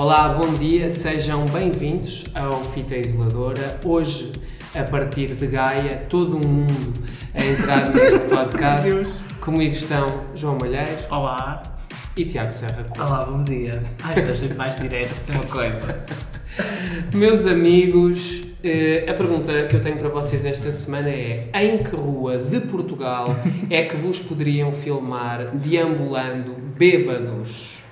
Olá, bom dia, sejam bem-vindos ao Fita Isoladora. Hoje, a partir de Gaia, todo o mundo a entrar neste podcast. Comigo estão João Malheiro Olá. e Tiago Serra. Olá, bom dia. Ai, estou sempre mais direto, isso é uma coisa. Meus amigos, eh, a pergunta que eu tenho para vocês esta semana é: em que rua de Portugal é que vos poderiam filmar deambulando bêbados?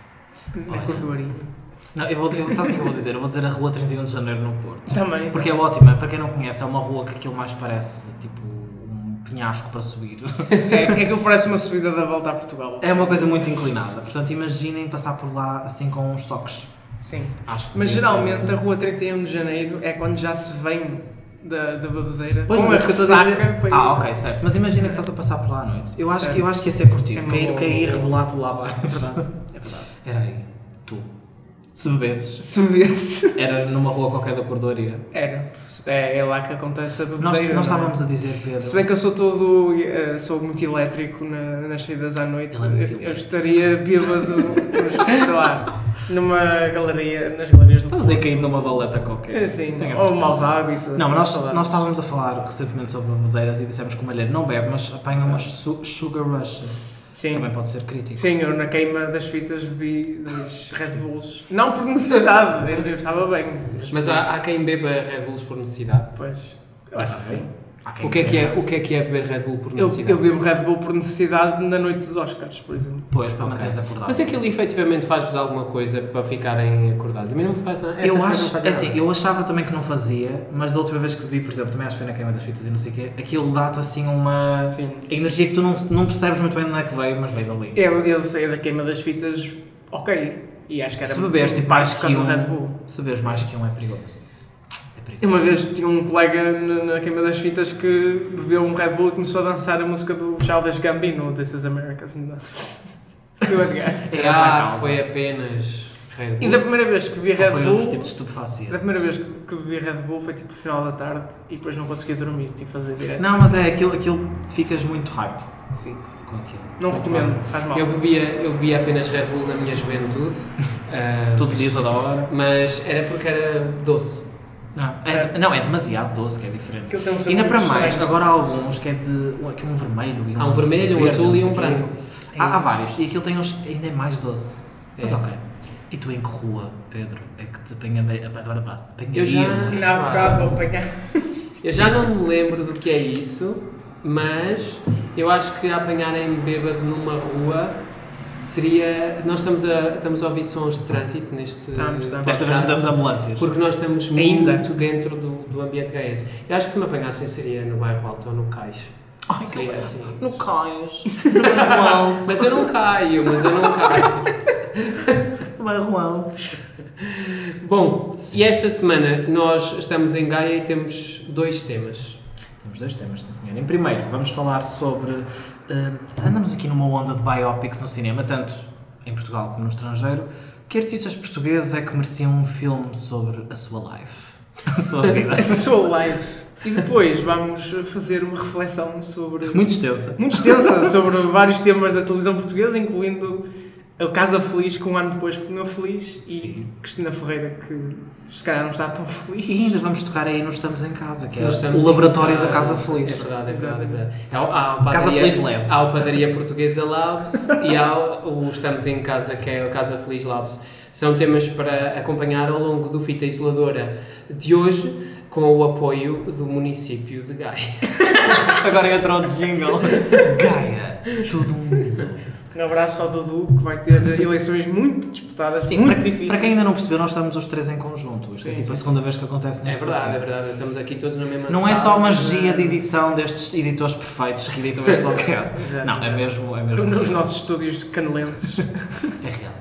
Olha. Na Cordoaria. Não, eu vou, eu, sabe o que eu vou dizer? Eu vou dizer a rua 31 de Janeiro no Porto. Também. Porque é ótima, para quem não conhece, é uma rua que aquilo mais parece tipo um penhasco para subir. É, é que parece uma subida da volta a Portugal. É uma coisa muito inclinada, portanto imaginem passar por lá assim com uns toques. Sim. Acho que Mas geralmente ser- a rua 31 de Janeiro é quando já se vem da, da bebedeira. Pois, com a é dizer- ressaca Ah, ok, certo. Mas imagina que estás a passar por lá à noite. Eu acho, que, eu acho que ia ser curtido. É cair, boa- cair, rebolar por lá abaixo. É verdade. É verdade. Era aí. Se bebesses, Se bebesse. era numa rua qualquer da cordoaria. Era. É, é lá que acontece a bebedeira. Nós, não é? nós estávamos a dizer, Pedro. Se bem que eu sou todo. eh, sou muito elétrico na- nas saídas à noite, é eu, eu estaria bêbado, sei lá, numa galeria, nas galerias do Estavas aí caído numa valeta qualquer. É a ou maus hábitos. Não, assim, mas nós, nós estávamos a falar recentemente sobre bebedeiras e dissemos que o malheiro não bebe, mas apanha umas su- sugar rushes. Sim. Também pode ser crítico. Sim, eu na queima das fitas bebi dois Red Bulls. Não por necessidade, eu, estava bem. Mas há, há quem beba Red Bulls por necessidade. Pois, eu acho que sim. Quem O que é que é, o que é, que é beber Red Bull por Eu, necessidade? eu bebo Red Bull por necessidade na noite dos Oscars, por exemplo. Pois, para Ok. manteres acordado. Mas aquilo efetivamente faz-vos alguma coisa para ficarem acordados? A mim não me faz nada. Eu acho, não é assim, eu achava também que não fazia, mas da última vez que bebi, por exemplo, também acho que foi na queima das fitas e não sei o quê, aquilo dá-te assim uma Sim. energia que tu não, não percebes muito bem de onde é que veio, mas veio dali. Eu, eu saí da queima das fitas, ok. E acho que era Se beberes tipo mais que um, do Red Bull. se beberes mais que um é perigoso. É. Eu uma vez tinha um colega na, na queima das fitas que bebeu um Red Bull e começou a dançar a música do Childish Gambino, This is America, assim, Edgar. Será causa. que foi apenas Red Bull? E da primeira vez que bebi Red Ou foi Bull, outro tipo de estupefaciente. da primeira vez que, que bebi Red Bull foi tipo no final da tarde e depois não conseguia dormir, tive que fazer direto. Não, mas é aquilo, aquilo ficas muito hype Fico. com aquilo. Não recomendo, faz mal. Eu bebia, eu bebia apenas Red Bull na minha juventude. ah, Todo dia, toda hora. Mas era porque era doce. Não, é, Certo. não, é demasiado doce, que é diferente. Aquilo tem um sabor Ainda para mais, estranho. agora há alguns que é de. Aqui um vermelho e um Há um vermelho, um azul não e um branco. É Há, há vários. E aquilo tem uns. ainda é mais doce. Mas É. ok. E tu em que rua, Pedro, é que te apanha. Eu já- Na bocado vou apanhar. Eu já não me lembro do que é isso, mas eu acho que apanharem bêbado numa rua seria. Nós estamos a, estamos a ouvir sons de trânsito neste. Estamos, estamos. Desta vez podcast, damos ambulâncias. Porque nós estamos Ainda. muito dentro do, do ambiente gaense. Eu acho que se me apanhassem seria no bairro Alto ou no Cais. Ai, Seria assim. No cais. No bairro alto. Mas eu não caio, mas eu não caio. No bairro alto. Bom, e esta semana nós estamos em Gaia e temos dois temas. Temos dois temas, sim senhor. Em primeiro, vamos falar sobre. Eh, andamos aqui numa onda de biopics no cinema, tanto em Portugal como no estrangeiro. Que artistas portugueses é que mereciam um filme sobre a sua life? A sua vida? A sua live. E depois vamos fazer uma reflexão sobre. Muito extensa. muito extensa sobre vários temas da televisão portuguesa, incluindo a Casa Feliz, que um ano depois continua feliz, e Sim. Cristina Ferreira, que se calhar não está tão feliz. E ainda vamos tocar aí no Estamos em Casa, que é Nós o laboratório em- da Casa É Feliz. verdade, é verdade, é verdade. Há, há a Casa padaria, Feliz Lab. há a Padaria Portuguesa Labs e há o Estamos em Casa, que é a Casa Feliz Labs. São temas para acompanhar ao longo do Fita Isoladora de hoje, com o apoio do município de Gaia. Agora entrou o jingle. Gaia, todo mundo. Um abraço ao Dudu, que vai ter eleições muito disputadas, Sim, muito para, difíceis. para quem ainda não percebeu, nós estamos os três em conjunto. Isto é Sim, tipo a sim. segunda vez que acontece É neste verdade, é podcast. verdade. Estamos aqui todos na mesma Não é sala. só magia de edição destes editores perfeitos que editam este podcast. Exato, Não, é exato. mesmo, é mesmo. Nos nossos estúdios canelenses. É real.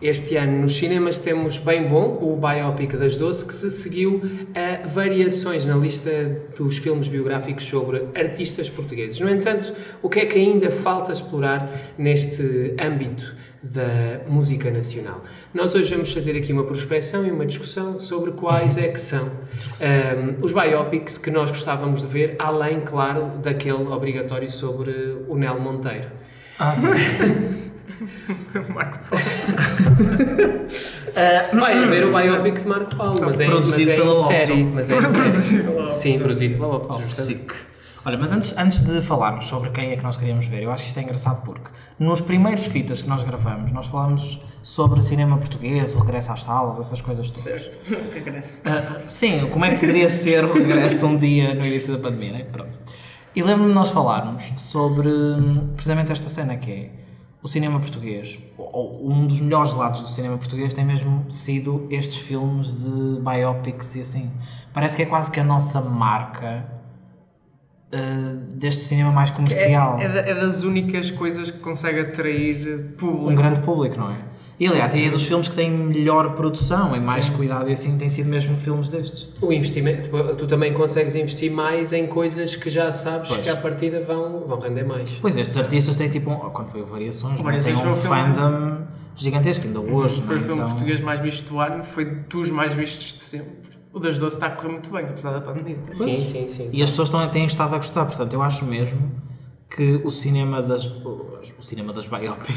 Este ano nos cinemas temos Bem Bom, o biopic das Doce, que se seguiu a variações na lista dos filmes biográficos sobre artistas portugueses. No entanto, o que é que ainda falta explorar neste âmbito da música nacional? Nós hoje vamos fazer aqui uma prospecção e uma discussão sobre quais é que são um, os biopics que nós gostávamos de ver, além, claro, daquele obrigatório sobre o Nel Monteiro. Ah, sim. Marco Paulo. Vai haver o biopic de Marco Paulo, mas é, mas Produzido é pela série. Mas é em série. Produzido pela Sim, produzido pela Opto, Oh, sick. Olha, mas antes, antes de falarmos sobre quem é que nós queríamos ver, eu acho que isto é engraçado porque nos primeiros fitas que nós gravamos, nós falámos sobre cinema português, o regresso às salas, essas coisas todas. Regresso. Ah, sim, como é que poderia ser o regresso um dia no início da pandemia, né? Pronto. E lembro-me de nós falarmos sobre hum, precisamente esta cena que é o cinema português, ou- um dos melhores lados do cinema português tem mesmo sido estes filmes de biopics e assim. Parece que é quase que a nossa marca ah, deste cinema mais comercial. É, é é das únicas coisas que consegue atrair público. um grande público, não é? E aliás, e é dos filmes que têm melhor produção e mais cuidado e assim tem sido mesmo filmes destes. O investimento, tu também consegues investir mais em coisas que já sabes Pois. que à partida vão, vão render mais. Pois estes artistas têm tipo, um, quando foi o Variações, é? tem Variações um foi o filme- fandom gigantesco ainda hoje, Foi o é? filme Então- português mais visto do ano, foi dos mais vistos de sempre. O das 12 está a correr muito bem, apesar da pandemia. Sim, sim, sim. E as pessoas estão, têm estado a gostar, portanto eu acho mesmo que o cinema das o cinema das biopics,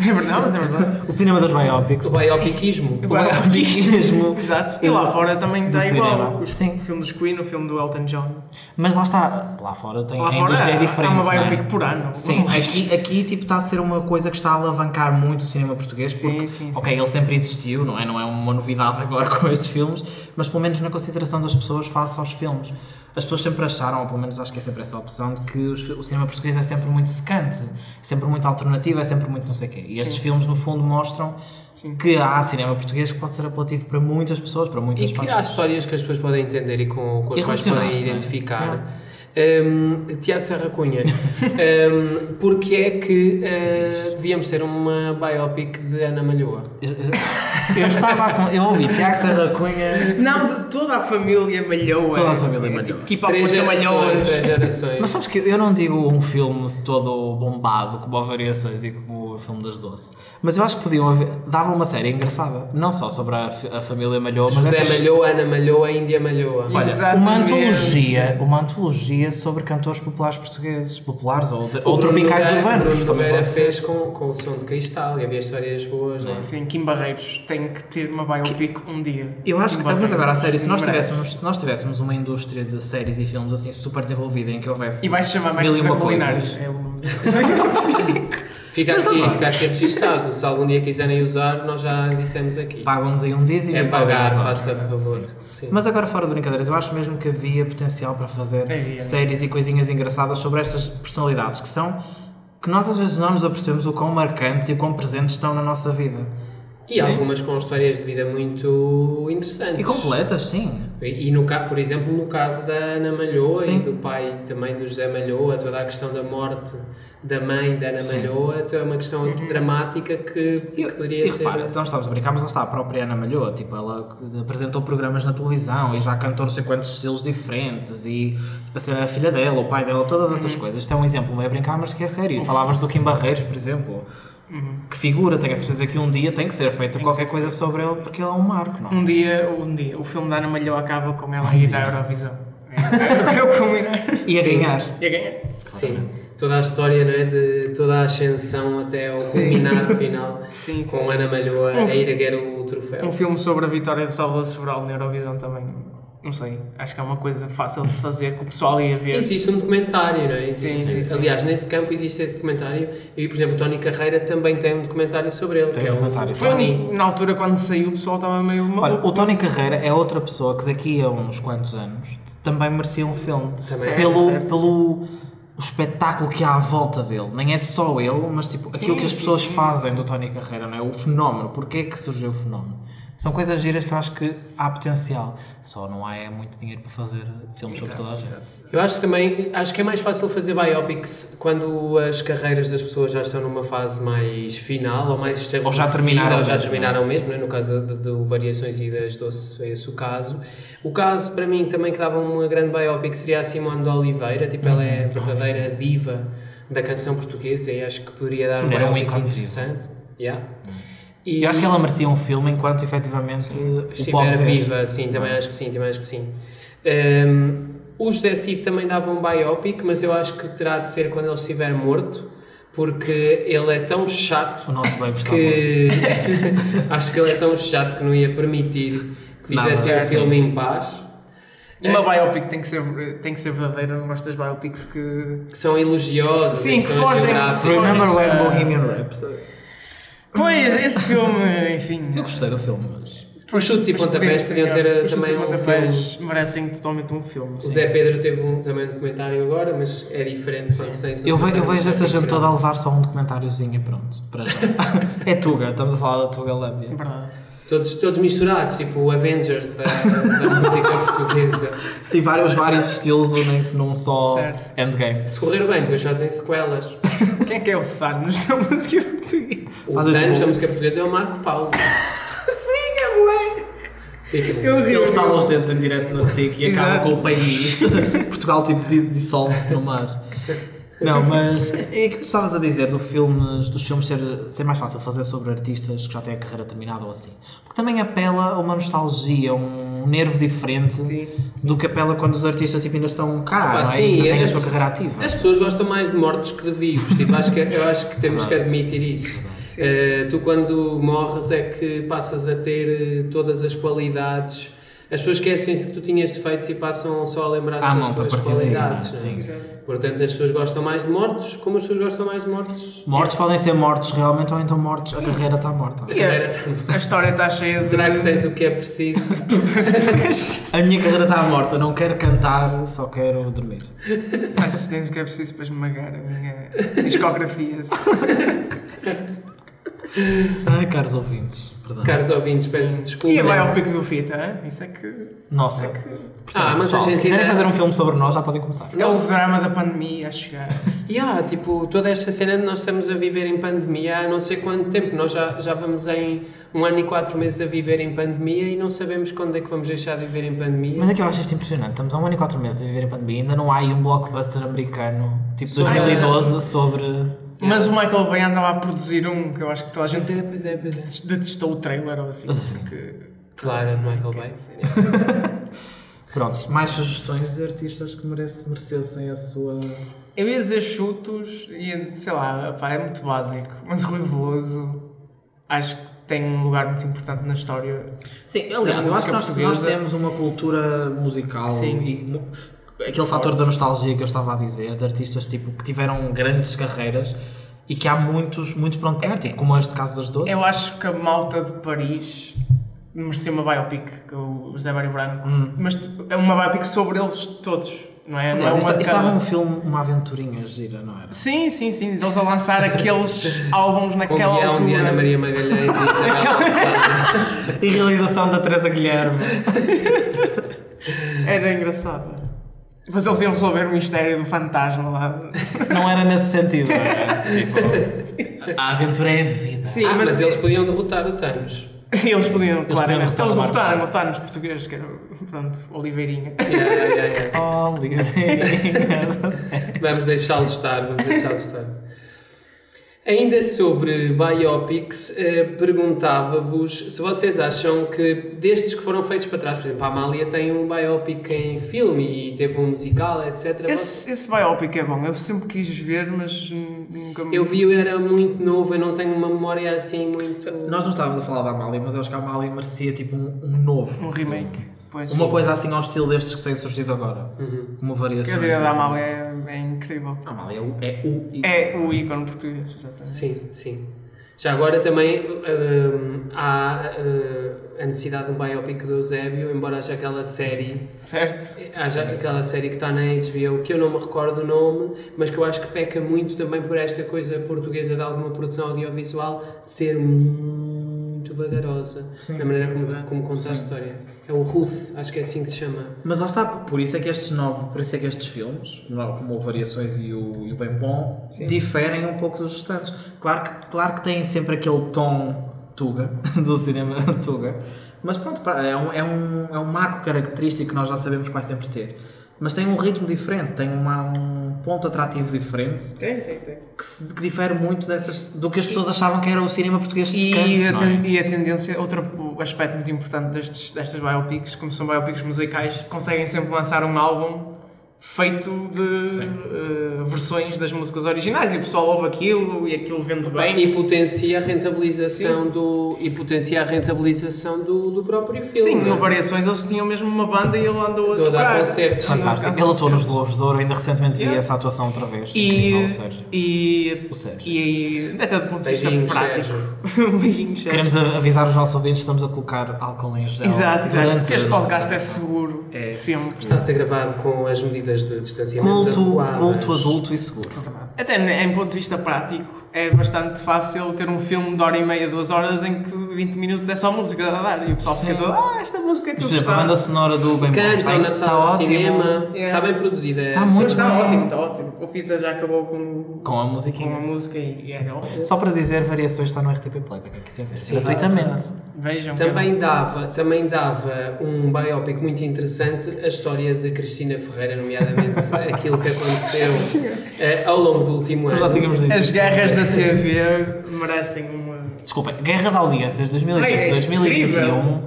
É verdade, mas é verdade. o cinema das biopics, O biopicismo. o biopic mesmo, Exato. E lá fora também está igual. Os- Sim. O filme dos Queen, o filme do Elton John. mas lá está, lá fora tem Lá a fora indústria é há- diferente, há uma é? biopic por ano. Sim, aqui, aqui tipo, está a ser uma coisa que está a alavancar muito o cinema português, Sim, porque, sim, sim. ok, ele sempre existiu, não é? Não é uma novidade agora com estes filmes, mas pelo menos na consideração das pessoas face aos filmes. As pessoas sempre acharam, ou pelo menos acho que é sempre essa a opção, de que os- o cinema português é sempre muito secante, é sempre muito alternativo, é sempre muito não sei o quê. E estes filmes, no fundo, mostram Sim. que há cinema português que pode ser apelativo para muitas pessoas, para muitas E que há histórias que as pessoas podem entender e com, com as quais podem é? identificar. Um, Tiago Serra Cunha, um, porque é que uh, devíamos ter uma biopic de Ana Malhoa? Eu, estava a, eu ouvi Tiago Serra Cunha. Não, de toda a família Malhoa. Toda a família É Malhoa. Tipo, up Três gerações, três gerações. Mas sabes que eu não digo um filme todo bombado, como o Variações e como o filme das Doce, mas eu acho que podiam haver, dava uma série engraçada, não só sobre a, a família Malhoa, mas José essas- Malhoa, Ana Malhoa, Índia Malhoa. Olha, Exatamente. uma antologia, uma antologia sobre cantores populares portugueses, populares ou, de- O ou Bruno tropicais Nogueira- urbanos. Bruno Nogueira pode ser. fez com, com o som de cristal e havia histórias boas, não é? Sim, Kim Barreiros tem que ter uma biopic um dia. Eu acho que, mas Barreiros. agora a sério, se nós, tivéssemos, se nós tivéssemos uma indústria de séries e filmes assim super desenvolvida em que houvesse E vai se chamar da uma Culinária. coisas. É o- Fica Mas aqui, fica aqui registado. Se algum dia quiserem usar, nós já dissemos aqui. Pagam-nos aí um dízimo É e pagar, faça favor. Sim. Mas agora fora de brincadeiras, eu acho mesmo que havia potencial para fazer Havia. séries e coisinhas engraçadas sobre estas personalidades que são que nós às vezes não nos apercebemos o quão marcantes e o quão presentes estão na nossa vida. E algumas com histórias de vida muito interessantes. E completas, sim. E, e no, por exemplo, no caso da Ana Malhoa Sim. e do pai também do José Malhoa, toda a questão da morte da mãe da Ana Sim. Malhoa, então é uma questão dramática que, que poderia E ser. repara, então estamos a brincar, mas lá está a própria Ana Malhoa, tipo, ela apresentou programas na televisão e já cantou não sei quantos estilos diferentes e tipo, a ser a filha dela, o pai dela, todas essas coisas. Isto é um exemplo, não é brincar, mas que é sério. Falavas do Kim Barreiros, por exemplo. Que figura, tenho a certeza que um dia tem que ser feita qualquer coisa sobre ele porque ele é um marco, não é? Um dia, um dia, o filme da Ana Malhoa acaba com ela a ir à Eurovisão. É. E a ganhar. E a ganhar. Sim, toda a história não é? de toda a ascensão até ao culminar final Sim, sim, com sim. Ana Malhoa Um a ir erguer o troféu. Um filme sobre a vitória do Salvador Sobral na Eurovisão também. Não sei, acho que é uma coisa fácil de se fazer que o pessoal ia ver. Existe um documentário, não é? Existe, Sim, sim, sim. Aliás, nesse campo existe esse documentário e, por exemplo, o Tony Carreira também tem um documentário sobre ele, Tem que é um o documentário. Foi Tony. na altura quando saiu, o pessoal estava meio Olha, maluco. o Tony Carreira é outra pessoa que daqui a uns quantos anos também merecia um filme. Também. Pelo, Certo. pelo o espetáculo que há à volta dele. Nem é só ele, mas tipo, aquilo que as pessoas sim, fazem sim. do Tony Carreira, não é? O fenómeno. Porquê que surgiu o fenómeno? São coisas giras que eu acho que há potencial. Só não há é muito dinheiro para fazer filmes sobre toda a gente. Eu acho que também, acho que é mais fácil fazer biopics quando as carreiras das pessoas já estão numa fase mais final ou mais estabelecida, Ou já terminaram ou já mesmo, terminaram mesmo, né? no caso do, Variações e das Doce é esse o caso. O caso, para mim, também que dava uma grande biopic seria a Simone de Oliveira, tipo, ela é a verdadeira diva da canção portuguesa e acho que poderia dar Sim, um era um biopic ícone interessante. Yeah. E Eu acho que ela merecia um filme enquanto efetivamente o pode estiver ver. viva, sim, também acho que sim, também acho que sim. Um, o José Cid também dava um biopic, mas eu acho que terá de ser quando ele estiver morto, porque ele é tão chato O nosso baby está morto. que acho que ele é tão chato que não ia permitir que o Certo. filme em paz. E uma biopic tem que ser, tem que ser verdadeira, não gosto das biopics que. Que são elogiosas, Sim, e que que são geográficas. Remember when Ah. Bohemian Rhapsody? Pois, esse filme, enfim. Eu gostei do filme, mas... Os chutes e pontapés podiam ter os chutes também um pontapés merecem totalmente um filme. O sim. Zé Pedro teve um, também um documentário agora, mas é diferente quando tens um Eu, ve- eu vejo essa gente toda a levar só um documentáriozinho e pronto. Para já. é Tuga, estamos a falar da Tugalândia. Verdade. Todos, todos misturados, tipo o Avengers da, da música portuguesa. Sim, vários, vários estilos unem-se num só Certo. endgame. Se correr bem, depois fazem sequelas. Quem é que é o Thanos da música portuguesa? O Fazem Thanos tipo- da música portuguesa é o Marco Paulo. Sim, é. Tipo, Eu ri. Ele estala os dedos em direto na SIC e acaba Exato. com o país. Portugal tipo di- dissolve-se no mar. Não, mas é que tu estavas a dizer do filmes, dos filmes ser, ser mais fácil fazer sobre artistas que já têm a carreira terminada ou assim. Porque também apela a uma nostalgia, um nervo diferente Sim. do que apela quando os artistas tipo, ainda estão cá, Pá, não é? sim, ainda têm a sua carreira ativa. As pessoas gostam mais de mortos que de vivos. Tipo, acho que, eu acho que temos que admitir isso. Eh, tu, quando morres, é que passas a ter eh, todas as qualidades. As pessoas esquecem-se que tu tinhas defeitos e passam só a lembrar-se Ah, das não, tuas qualidades. é? Sim. Portanto, as pessoas gostam mais de mortos, como as pessoas gostam mais de mortos. Mortos podem ser mortos realmente ou então mortos, a carreira está morta. A carreira tá- A história está cheia de. Será que tens o que é preciso? A minha carreira está morta, não quero cantar, só quero dormir. Mas tens o que é preciso para esmagar a minha discografia. Ai, caros ouvintes, perdão. Caros ouvintes, peço desculpa. E a biopic do Fita, hein? Isso é que. Nossa, Isso é que. Portanto, Ah, mas pessoal, a gente se quiserem ainda- fazer um filme sobre nós, já podem começar. É o drama da pandemia a chegar. E há, tipo, toda esta cena de nós estamos a viver em pandemia há não sei quanto tempo. Nós já, já vamos em um ano e quatro meses a viver em pandemia e não sabemos quando é que vamos deixar de viver em pandemia. Mas é que eu acho isto impressionante. Estamos há um ano e quatro meses a viver em pandemia, ainda não há aí um blockbuster americano, tipo Sobre- 2012, sobre. Mas o Michael Bay andava a produzir um que eu acho que toda a Pois gente é, pois é, pois é. detestou o trailer ou assim. Porque. Claro, é Michael Bay. Pronto, mais sugestões de artistas que merece, merecessem a sua. Eu ia dizer chutos e sei lá, pá, é muito básico. Mas o Rui Veloso acho que tem um lugar muito importante na história. Sim, aliás, eu acho que nós, nós temos uma cultura musical Sim. e aquele fator da nostalgia que eu estava a dizer, de artistas tipo, que tiveram grandes carreiras e que há muitos, muitos pronto pegar, tipo, como este caso das doce. Eu acho que a malta de Paris merecia uma biopic com o José Mário Branco. Hum. Mas tipo, é uma biopic sobre eles todos, não é? Não é Aliás, isto, cada. estava um filme, uma aventurinha gira, não era? Sim, sim, sim. Eles a lançar aqueles álbuns Com naquela guião altura. de Ana Maria Magalhães e Isabel. E realização da Teresa Guilherme. Era engraçado. Depois eles iam resolver o mistério do fantasma lá. Não era nesse sentido, era tipo. A aventura é a vida. Sim, Ah, mas, mas eles podiam derrotar o Thanos. Eles podiam, claramente. derrotar Eles derrotaram o Thanos português, que era, pronto, Oliveirinha. Yeah, yeah, yeah. Oliveira. Vamos deixá-los estar, vamos deixá-los estar. Ainda sobre biopics, eh, perguntava-vos se vocês acham que destes que foram feitos para trás, por exemplo, a Amália tem um biopic em filme e teve um musical, etc. Esse, esse biopic é bom. Eu sempre quis ver, mas nunca me... Eu vi, eu era muito novo, eu não tenho uma memória assim muito. Nós não estávamos a falar da Amália, mas eu acho que a Amália merecia tipo um, um novo. Um remake. Pois. Uma coisa assim ao estilo destes que têm surgido agora. Uhum. Como Que variações. a vida da Amália é, é incrível. A Amália é o. É o É o ícone português, exatamente. Sim, sim. Já agora também hum, há hum, a necessidade de um biopic do Eusébio, embora haja aquela série Certo? Haja aquela série que está na HBO, que eu não me recordo o nome, mas que eu acho que peca muito também por esta coisa portuguesa de alguma produção audiovisual de ser muito vagarosa Sim. na maneira como, como conta Sim. a história. É o Ruth, acho que é assim que se chama. Mas lá está, por isso é que estes novos, por isso é que estes filmes, como o Variações e o, e o Bem Bom, diferem um pouco dos restantes. Claro que, claro que têm sempre aquele tom Tuga, do cinema Tuga, mas pronto, é um, é, um, é um marco característico que nós já sabemos que vai sempre ter. Mas tem um ritmo diferente, tem uma, um ponto atrativo diferente Tem, tem, tem. que, se- que difere muito dessas, do que as pessoas achavam que era o cinema português E, secante, a não é? e a tendência, outro aspecto muito importante destes, destas biopics, como são biopics musicais, conseguem sempre lançar um álbum feito de eh, versões das músicas originais e o pessoal ouve aquilo e aquilo vende bem. E potencia a rentabilização do e potencia a rentabilização do, do próprio filme. Sim, é? no Variações eles tinham mesmo uma banda e ele andou a a dar tocar. concertos. Sim, Fantástico. Ele atuou nos. Globos de Ouro, ainda recentemente vi Yeah. essa atuação outra vez. E, Incrível, o Sérgio. e, O Sérgio. e até do ponto de vista Beijinhos, prático. Sérgio. Queremos a- avisar os nossos ouvintes, estamos a colocar álcool em gel. Exato, exato. este a podcast é seguro. É, sempre. Está a ser gravado com as medidas de distanciamento Culto, adequadas. culto adulto e seguro. Até em ponto de vista prático, é bastante fácil ter um filme de hora e meia, duas horas, em que 20 minutos é só música a dar. E o pessoal Sim. fica todo, ah, esta música é que eu exemplo, a gostava. banda sonora do Bem Bom Cantam está, na está sala de ótimo. cinema. Yeah. Está bem produzida. Está essa. muito Está bem. ótimo, está ótimo. O Fita já acabou com, Com a com a musiquinha. música e, é ótimo. Só para dizer, variações está no RTP Play, para quem quiser ver. Sim, gratuitamente. Vejam. que é Também dava, também dava um biopic muito interessante a história de Cristina Ferreira, nomeadamente aquilo que aconteceu eh, ao longo do último ano. já tínhamos dito As guerras da TV merecem uma. Desculpem, Guerra de Audiências Ai, é 2020-2021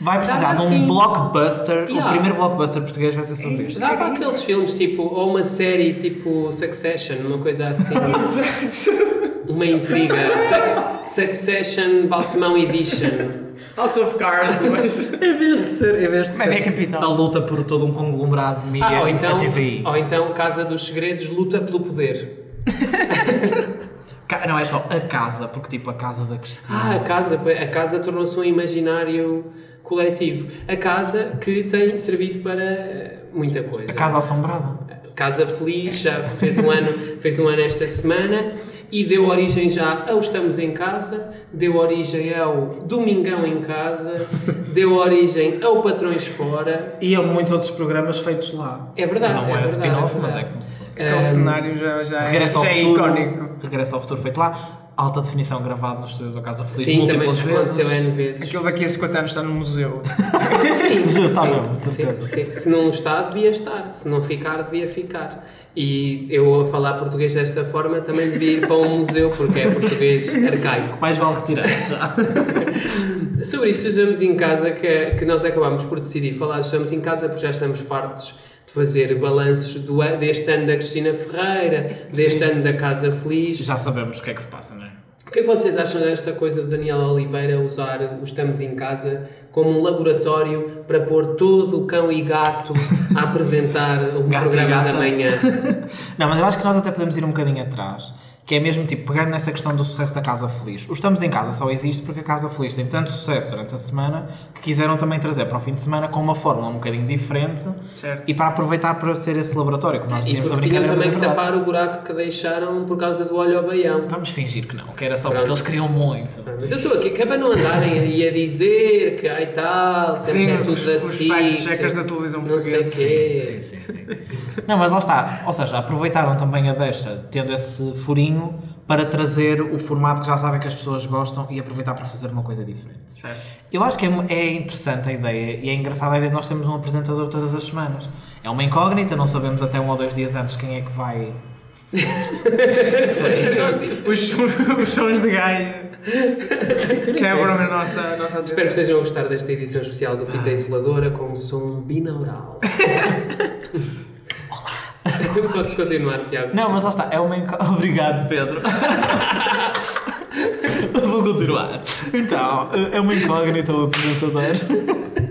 vai precisar de um assim- blockbuster. O Yeah. primeiro blockbuster português vai ser sobre isto. Dá para aqueles filmes tipo, ou uma série tipo Succession, uma coisa assim. uma intriga. Suc- Succession Balsemão Edition. House of Cards, mas. Em vez de ser, em vez de Mas é ser capital. a luta por todo um conglomerado de mídia, Ah, ou, tipo então, a TVI. ou então Casa dos Segredos luta pelo poder. Não, é só a casa, porque tipo a casa da Cristina. Ah, a casa, a casa tornou-se um imaginário coletivo. A casa que tem servido para muita coisa. a casa assombrada. Casa Feliz já fez um ano, fez um ano esta semana e deu origem já ao Estamos em Casa, deu origem ao Domingão em Casa, deu origem ao Patrões Fora. E há muitos outros programas feitos lá. É verdade, Não é é, verdade, spin-off, é mas é como se fosse. É. Aquele cenário já, já, é- Regresso ao já é futuro. icónico. Regresso ao futuro feito lá. Alta definição gravado no estúdio da Casa Feliz Sim, também múltiplas vezes. N vezes. Aquilo daqui a 50 anos está no museu. Sim, sim, mesmo, de sim, sim. Se não está, devia estar. Se não ficar, devia ficar. E eu a falar português desta forma também devia ir para um museu, porque é português arcaico. Mais vale retirar já. Sobre isso, estamos em casa, que, que nós acabámos por decidir falar, estamos em casa porque já estamos fartos de fazer balanços do, deste ano da Cristina Ferreira, deste ano da Casa Feliz. Já sabemos o que é que se passa, não é? O que é que vocês acham desta coisa de Daniel Oliveira usar o Estamos em Casa como um laboratório para pôr todo o cão e gato a apresentar o Gato programa da manhã? Não, mas eu acho que nós até podemos ir um bocadinho atrás. Que é mesmo tipo, pegando nessa questão do sucesso da Casa Feliz. O Estamos em Casa só existe porque a Casa Feliz tem tanto sucesso durante a semana que quiseram também trazer para o fim de semana com uma fórmula um bocadinho diferente Certo. e para aproveitar para ser esse laboratório, como nós dizíamos da tinham brincadeira. também que é tapar o buraco que deixaram por causa do olho ao baião. Vamos fingir que não, que era só Pronto. porque eles queriam muito. Ah, Mas eu estou aqui, que é para não andarem a dizer que ai tal, sempre Sim, é tudo os, os assim. fact-checkers que da televisão portuguesa. quê. Sim, sim, sim. Não, mas lá está. Ou seja, aproveitaram também a deixa, tendo esse furinho, para trazer o formato que já sabem que as pessoas gostam e aproveitar para fazer uma coisa diferente. Certo. Eu acho que é, é interessante a ideia e é engraçada a ideia de nós termos um apresentador todas as semanas. É uma incógnita, não sabemos até um ou dois dias antes quem é que vai. Os, sons- os sons de Gaia quebram a nossa, a nossa Espero que estejam a gostar desta edição especial do Fita Isoladora com som binaural. Podes continuar, Tiago. Não, mas lá está, é uma incógnita. Obrigado, Pedro. Vou continuar. Então, é uma incógnita o apresentador.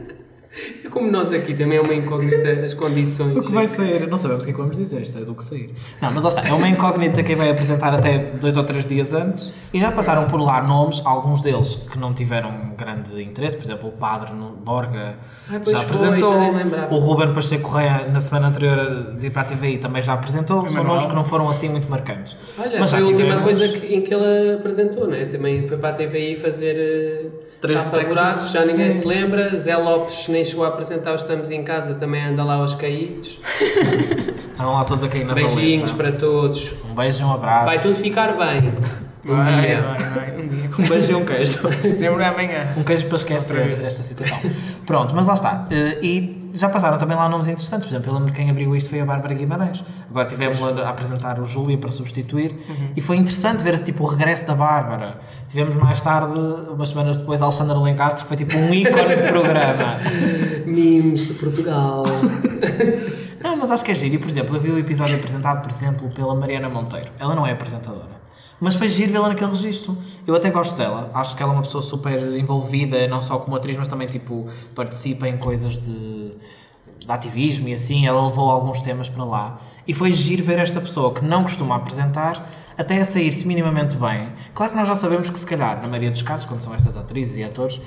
Como nós aqui também é uma incógnita as condições. O que vai sair? Não sabemos o que é que vamos dizer, isto é do que sair. Não, mas lá está, é uma incógnita quem vai apresentar até dois ou três dias antes e já passaram por lá nomes, alguns deles que não tiveram grande interesse, por exemplo, o Padre Borga já foi, apresentou, já nem lembrava. o Ruben Pacheco Correia na semana anterior de ir para a TVI também já apresentou, são Manuel. nomes que não foram assim muito marcantes. Olha, Mas já foi a última tivemos- coisa que- em que ele apresentou, não é? Também foi para a TVI fazer eh, Três tapa botecos. buracos, já ninguém Sim. se lembra. Zé Lopes nem chegou a apresentar os Estamos em Casa, também anda lá aos caídos. Estão lá todos a cair na Beijinhos valeta. para todos. Um beijo e um abraço. Vai tudo ficar bem. Um Vai, dia. vai, vai, um dia. Um beijo e um queijo. Setembro é amanhã. Um queijo para esquecer esta situação. Pronto, mas lá está. Eh, E já passaram também lá nomes interessantes. Por exemplo, eu lembro que quem abriu isto foi a Bárbara Guimarães. Agora tivemos a apresentar o Júlia para substituir. E foi interessante ver esse tipo o regresso da Bárbara. Tivemos mais tarde, umas semanas depois, a Alexandra Lencastre, que foi tipo um ícone de programa. Memes de Portugal. Não, mas acho que é giro. E, por exemplo, eu vi o episódio apresentado, por exemplo, pela Mariana Monteiro. Ela não é apresentadora. Mas foi giro vê-la naquele registro. Eu até gosto dela. Acho que ela é uma pessoa super envolvida, não só como atriz, mas também, tipo, participa em coisas de, de ativismo e assim. Ela levou alguns temas para lá. E foi giro ver esta pessoa que não costuma apresentar até a sair-se minimamente bem. Claro que nós já sabemos que, se calhar, na maioria dos casos, quando são estas atrizes e atores,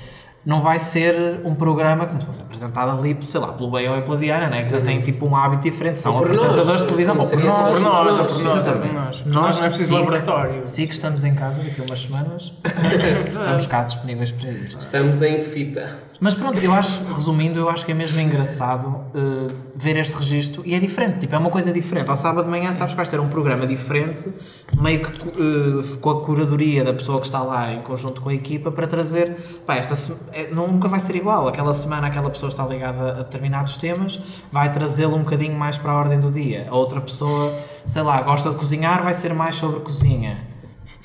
não vai ser um programa como se fosse apresentado ali, sei lá, pelo Bem ou pela Diana, né? que já tem tipo um hábito diferente. São apresentadores nós, de televisão. Ou por nós, Por nós, ou por nós, ou por nós. Por nós não é preciso sim, laboratório. Sim, que estamos em casa daqui a umas semanas, estamos cá disponíveis para ir. Estamos em fita. Mas pronto, eu acho, resumindo, eu acho que é mesmo engraçado eh, ver este registro e é diferente, tipo, é uma coisa diferente. Ao sábado de manhã sabes que vais ter um programa diferente, meio que eh, com a curadoria da pessoa que está lá em conjunto com a equipa para trazer, pá, esta se- é, nunca vai ser igual. Aquela semana aquela pessoa está ligada a determinados temas, vai trazê-lo um bocadinho mais para a ordem do dia. A outra pessoa, sei lá, gosta de cozinhar, vai ser mais sobre cozinha,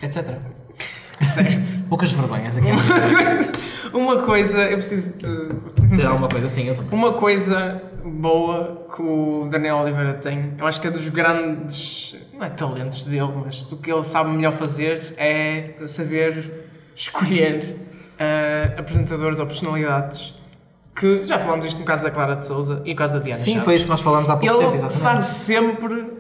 etc. Certo. Poucas vergonhas aqui. Uma coisa, eu preciso de. Ter alguma coisa assim, eu também. Uma coisa boa que o Daniel Oliveira tem, eu acho que é dos grandes, não é talentos dele, mas do que ele sabe melhor fazer é saber escolher eh, apresentadores ou personalidades. Que já falámos isto no caso da Clara de Souza e no caso da Diana Sim, Chaves. foi isso que nós falámos há pouco tempo, Ele exatamente. sabe sempre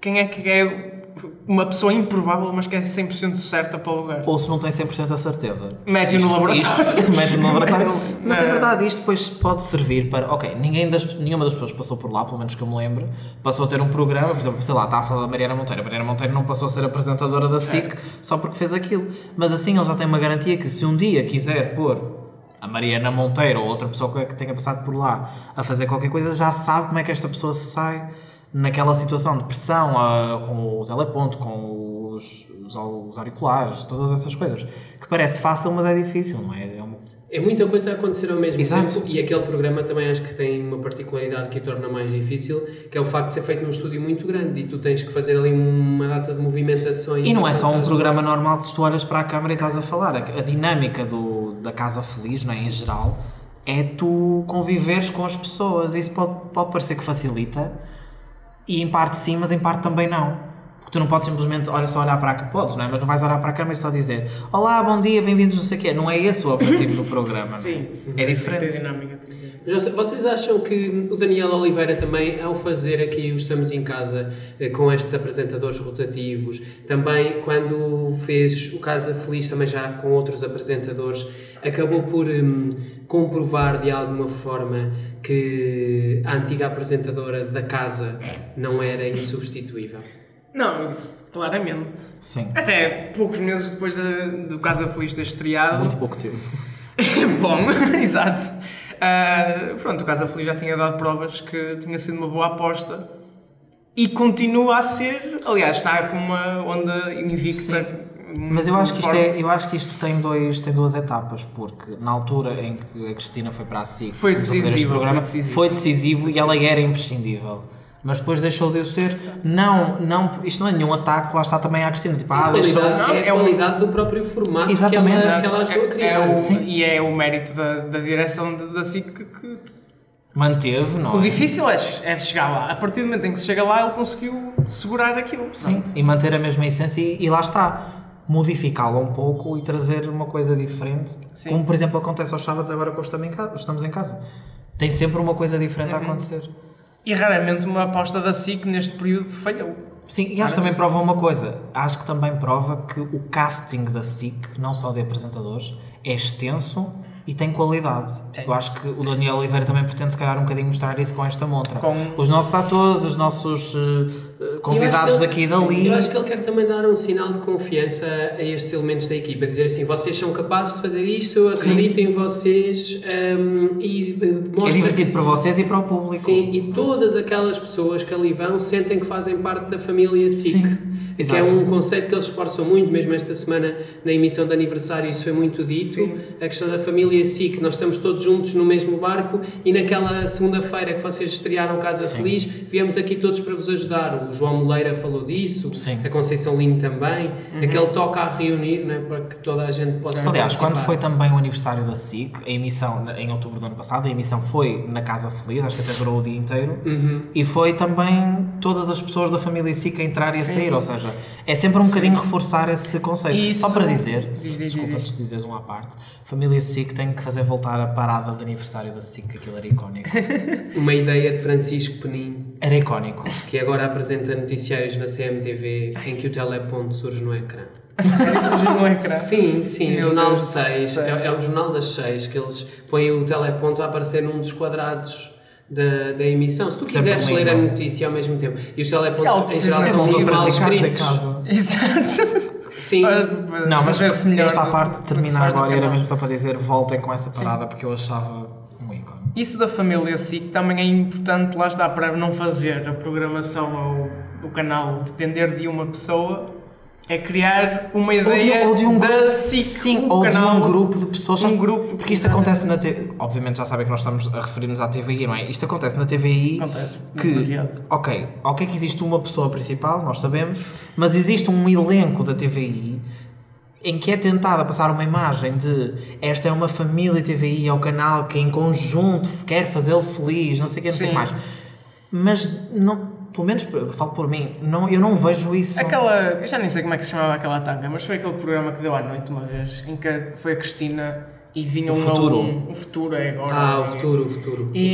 quem é que é uma pessoa improvável, mas que é 100% certa para o lugar. Ou se não tem 100% a certeza. Mete-o no laboratório. Isto, mete no laboratório. Mas é Não. verdade, isto depois pode servir para. Ok, ninguém das, nenhuma das pessoas passou por lá, pelo menos que eu me lembro, passou a ter um programa, por exemplo, sei lá, está a falar da Mariana Monteiro. A Mariana Monteiro não passou a ser apresentadora da SIC só porque fez aquilo. Mas assim ele já tem uma garantia que se um dia quiser pôr a Mariana Monteiro ou outra pessoa que tenha passado por lá a fazer qualquer coisa, já sabe como é que esta pessoa se sai naquela situação de pressão, ah, com o teleponto, com os, os, os auriculares, todas essas coisas. Que parece fácil, mas é difícil, não é? É um- É muita coisa a acontecer ao mesmo Exato. tempo e aquele programa também acho que tem uma particularidade que o torna mais difícil, que é o facto de ser feito num estúdio muito grande e tu tens que fazer ali uma data de movimentações. E não é só um programa normal que tu olhas para a câmara e estás a falar. A, a dinâmica do, da Casa Feliz, não é, em geral, é tu conviveres com as pessoas. Isso pode, pode parecer que facilita, e em parte sim, mas em parte também não. Porque tu não podes simplesmente olha, só olhar para a câmara, podes, não é? Mas não vais olhar para a câmara e só dizer Olá, bom dia, bem-vindos, não sei o quê. Não é esse o objetivo do programa. não é? Sim. É Tem diferente. tem dinâmica. Vocês acham que o Daniel Oliveira também, ao fazer aqui o Estamos em Casa eh, com estes apresentadores rotativos, também quando fez o Casa Feliz também já com outros apresentadores, acabou por hum, comprovar de alguma forma que a antiga apresentadora da casa não era insubstituível? Não, isso claramente. Sim. Até poucos meses depois da- do Casa Feliz ter estreado. Muito pouco tempo. Bom, exato. Ah, pronto, o Casa Feliz já tinha dado provas que tinha sido uma boa aposta e continua a ser. Aliás, está com uma onda invicta. Mas eu acho que isto, é, eu acho que isto tem, dois, tem duas etapas, porque na altura em que a Cristina foi para a SIC Foi para fazer este decisivo, programa, foi decisivo. foi decisivo e ela era imprescindível. Mas depois deixou de o ser. Não, não, isto não é nenhum ataque, lá está também à Cristina. Tipo, ah, a deixou. qualidade, não, é a é um- qualidade do próprio formato Exatamente. que ela, que ela ajudou a É- criar. é o- e é o mérito da, da direção de- da SIC que, que- Manteve, não O é? difícil é, é chegar lá. A partir do momento em que se chega lá, ele conseguiu segurar aquilo. Sim, e manter a mesma essência e, e lá está. Modificá-la um pouco e trazer uma coisa diferente. Sim. Como, por exemplo, acontece aos sábados agora que estamos em casa. Estamos em casa. Tem sempre uma coisa diferente a Uhum. acontecer. E raramente uma aposta da SIC neste período falhou. Sim, e acho que também prova uma coisa. Acho que também prova que o casting da SIC, não só de apresentadores, é extenso e tem qualidade. Eu acho que o Daniel Oliveira também pretende, se calhar, um bocadinho mostrar isso com esta montra. Com- Os nossos atores, os nossos eh, convidados ele- daqui e dali. Eu acho que ele quer também dar um sinal de confiança a estes elementos da equipa, dizer assim, vocês são capazes de fazer isto, eu acredito em vocês hum, e uh, É divertido para vocês e para o público. Sim, e todas aquelas pessoas que ali vão sentem que fazem parte da família SIC. Sim, que exato. é um conceito que eles reforçam muito, mesmo esta semana na emissão de aniversário, isso foi muito dito. A questão da família SIC, nós estamos todos juntos no mesmo barco e naquela segunda-feira que vocês estrearam Casa Sim. Feliz, viemos aqui todos para vos ajudar. O João Moleira falou disso, Sim. a Conceição Lino também. Aquele toca a reunir, né, para que toda a gente possa Aliás, quando participar. foi também o aniversário da SIC, a emissão em outubro do ano passado, a emissão foi na Casa Feliz, acho que até durou o dia inteiro, Uhum. e foi também todas as pessoas da família SIC a entrar e a sair, ou seja, é sempre um bocadinho reforçar esse conceito. Isso- Só para dizer, Diz, diz, desculpa, diz. dizeres um à parte, família SIC tem que fazer voltar a parada de aniversário da SIC, que aquilo era icónico. Uma ideia de Francisco Penin. Era icónico. que agora apresenta noticiários na CMTV em que o teleponto surge no ecrã. Surgiu no ecrã. Sim, sim, o Meu Jornal Deus do 6, céu. é, é o Jornal das 6, que eles põem o teleponto a aparecer num dos quadrados da, da emissão. Se tu Sempre quiseres ler a notícia ao mesmo tempo. E os telepontos, em geral, são é muito para mal escritos. Exato. Sim, Não, mas esta parte termina agora, era mesmo só para dizer voltem com essa parada, porque eu achava. Isso da família SIC também é importante, lá está, para não fazer a programação ou o canal depender de uma pessoa, é criar uma ideia ou de um da grupo- SIC, Sim, ou canal, de um grupo de pessoas. um grupo, Porque isto acontece na TV. Obviamente já sabem que nós estamos a referir-nos à TVI, não é? Isto acontece na TVI. Acontece que, demasiado. ok, ok que existe uma pessoa principal, nós sabemos, mas existe um elenco da TVI em que é tentada passar uma imagem de esta é uma família TVI, é o canal que em conjunto quer fazê-lo feliz, não sei o que, não sei o que Sim. mais. Mas, não, pelo menos falo por mim, não, eu não vejo isso. Aquela, eu já nem sei como é que se chamava aquela tanga, mas foi aquele programa que deu à noite uma vez, em que foi a Cristina e vinha O um futuro. um. O futuro é agora. ah, o futuro, o futuro. E,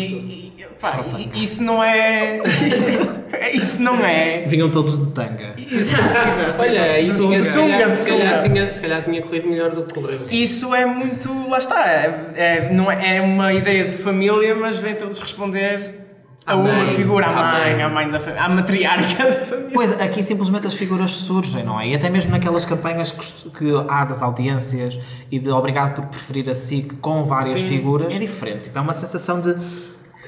e, pá, e- isso não é. isso não é. Vinham todos de tanga. Olha, isso tinha, se, calhar, Sunga, se, calhar tinha, se calhar tinha corrido melhor do que correu. Isso é muito. Lá está. É, é- não é, é uma ideia de família, mas vem todos responder a uma mãe, figura, à à mãe, mãe. à mãe da família, à matriarca da família. Pois, aqui simplesmente as figuras surgem, não é? E até mesmo naquelas campanhas que, que há das audiências e de obrigado por preferir a SIC com várias Sim. figuras, é diferente. Tipo, é uma sensação de.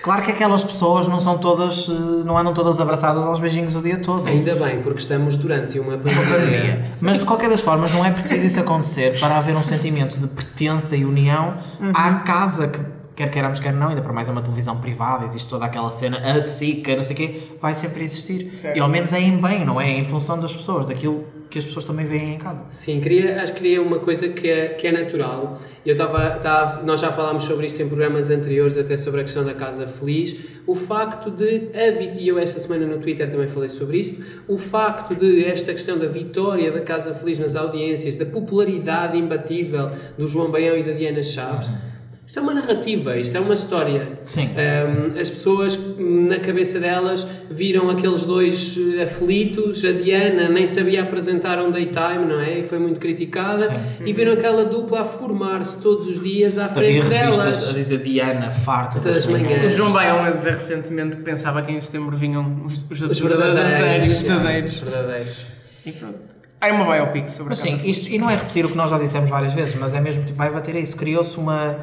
Claro que aquelas pessoas não são todas, eh, não andam todas abraçadas aos beijinhos o dia todo. Ainda bem, porque estamos durante uma pandemia. Mas de qualquer das formas, não é preciso isso acontecer para haver um sentimento de pertença e união à casa que, quer queiramos, quer não, ainda para mais é uma televisão privada, existe toda aquela cena, a SICA, não sei o quê, vai sempre existir. Certo. E ao menos é em bem, não é? É em função das pessoas, daquilo que as pessoas também veem em casa. Sim, queria, acho que queria uma coisa que é, que é natural. Eu estava, nós já falámos sobre isto em programas anteriores, até sobre a questão da casa feliz. O facto de a vit- e eu esta semana no Twitter também falei sobre isto, o facto de esta questão da vitória da casa feliz nas audiências, da popularidade imbatível do João Baião e da Diana Chaves. Isto é uma narrativa, isto é uma história. Sim. Um, as pessoas, na cabeça delas, viram aqueles dois eh, aflitos. A Diana nem sabia apresentar um daytime, não é? E foi muito criticada. Sim. E viram aquela dupla a formar-se todos os dias à frente Havia revistas a delas. dizer Diana, farta Das das manhãs. O manhãs. João Baião a dizer recentemente que pensava que em setembro vinham os, os, Os verdadeiros. sérios, os Os verdadeiros. verdadeiros. E pronto. Há uma biopic sobre Mas sim, isto, e não é repetir o que nós já dissemos várias vezes, mas é mesmo, tipo, vai bater a isso. Criou-se uma,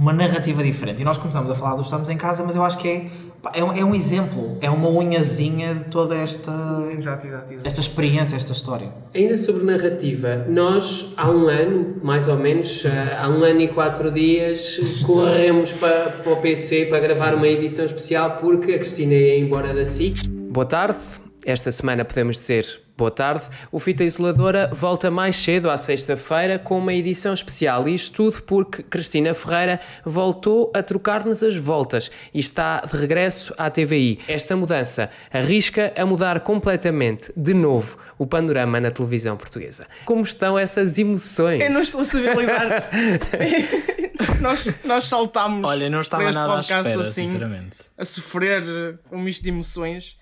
uma narrativa diferente. E nós começamos a falar do Estamos em Casa, mas eu acho que é, é, um, é um exemplo, é uma unhazinha de toda esta, Exato, exato, exato. esta experiência, esta história. Ainda sobre narrativa, nós há um ano, mais ou menos, eh, há um ano e quatro dias, corremos para, para o PC para gravar uma edição especial porque a Cristina ia embora da SIC. Boa tarde, esta semana podemos dizer boa tarde. O Fita Isoladora volta mais cedo à sexta-feira com uma edição especial. Isto tudo porque Cristina Ferreira voltou a trocar-nos as voltas e está de regresso à TVI. Esta mudança arrisca a mudar completamente, de novo, o panorama na televisão portuguesa. Como estão essas emoções? Eu não estou a saber lidar. nós, nós saltámos Olha, não estava nada à podcast espera, assim, sinceramente. a sofrer com um misto de emoções.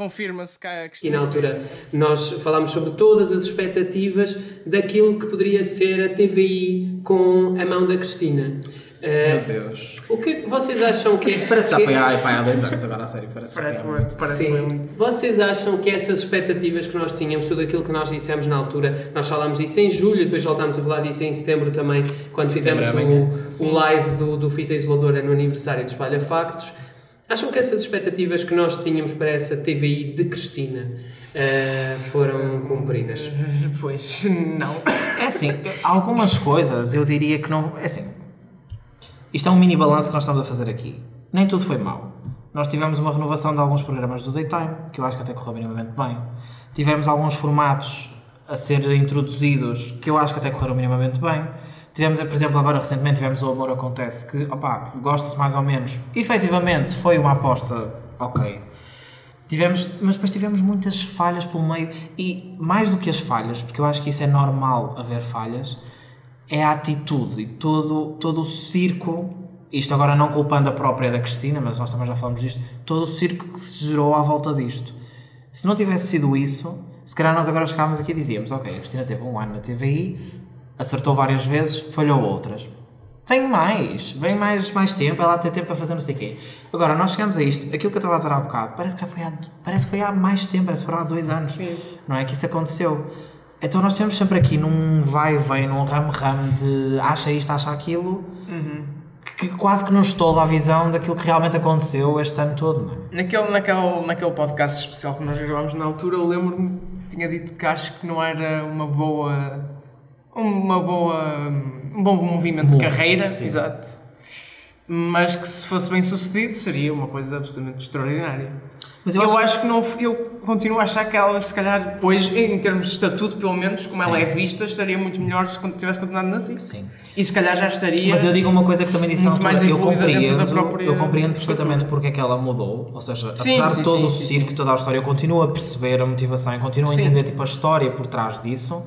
Confirma-se que a E Cristina na altura nós falámos sobre todas as expectativas daquilo que poderia ser a TVI com a mão da Cristina. Eh, Meu Deus. o que vocês acham que Isso parece que já foi há, há dois anos agora a sério. Parece, Parece foi parece Sim. bem muito. Vocês acham que essas expectativas que nós tínhamos, tudo aquilo que nós dissemos na altura, nós falámos disso em julho, depois voltámos a falar disso em setembro também, quando fizemos Setembro o, o live do, do Fita Isoladora no aniversário do Espalha Factos. Acham que essas expectativas que nós tínhamos para essa TVI de Cristina eh, foram cumpridas? Pois, não. É assim, algumas coisas eu diria que não. É assim. Isto é um mini balanço que nós estamos a fazer aqui. Nem tudo foi mau. Nós tivemos uma renovação de alguns programas do Daytime, que eu acho que até correu minimamente bem. Tivemos alguns formatos a ser introduzidos, que eu acho que até correram minimamente bem. Tivemos, por exemplo, agora recentemente tivemos o Amor Acontece, que, opá, gosta-se mais ou menos. Efetivamente, foi uma aposta ok. Tivemos, mas depois tivemos muitas falhas pelo meio e mais do que as falhas, porque eu acho que isso é normal haver falhas, é a atitude e todo, todo o circo, isto agora não culpando a própria da Cristina, mas nós também já falamos disto, todo o circo que se gerou à volta disto. Se não tivesse sido isso, se calhar nós agora chegávamos aqui e dizíamos, ok, a Cristina teve um ano na TVI, acertou várias vezes, falhou outras. Vem mais, vem mais, mais tempo, ela tem tempo para fazer não sei o quê. Agora, nós chegamos a isto, aquilo que eu estava a dizer há bocado, parece que já foi há, parece que foi há mais tempo, parece que foram há dois anos. Sim. Não é que isso aconteceu. Então nós temos sempre aqui num vai vem, num ramo-ramo de acha isto, acha aquilo, que, que quase que nos tola a visão daquilo que realmente aconteceu este ano todo, não é? Naquele, naquele, naquele podcast especial que nós gravámos na altura, eu lembro-me que tinha dito que acho que não era uma boa. Uma boa. um bom movimento Move, de carreira. Exato. Mas que se fosse bem sucedido seria uma coisa absolutamente extraordinária. Mas Eu, eu, acho, acho que não. Eu continuo a achar que ela, se calhar, hoje, em termos de estatuto, pelo menos, como Sim. ela é vista, estaria muito melhor se tivesse continuado na SIC. Sim. E se calhar já estaria. Mas eu digo uma coisa que também disse na altura, mais eu compreendo, própria eu compreendo perfeitamente porque é que ela mudou, ou seja, Sim, apesar sim, de todo o circo, toda a história, eu continuo a perceber a motivação, eu continuo a entender tipo, a história por trás disso,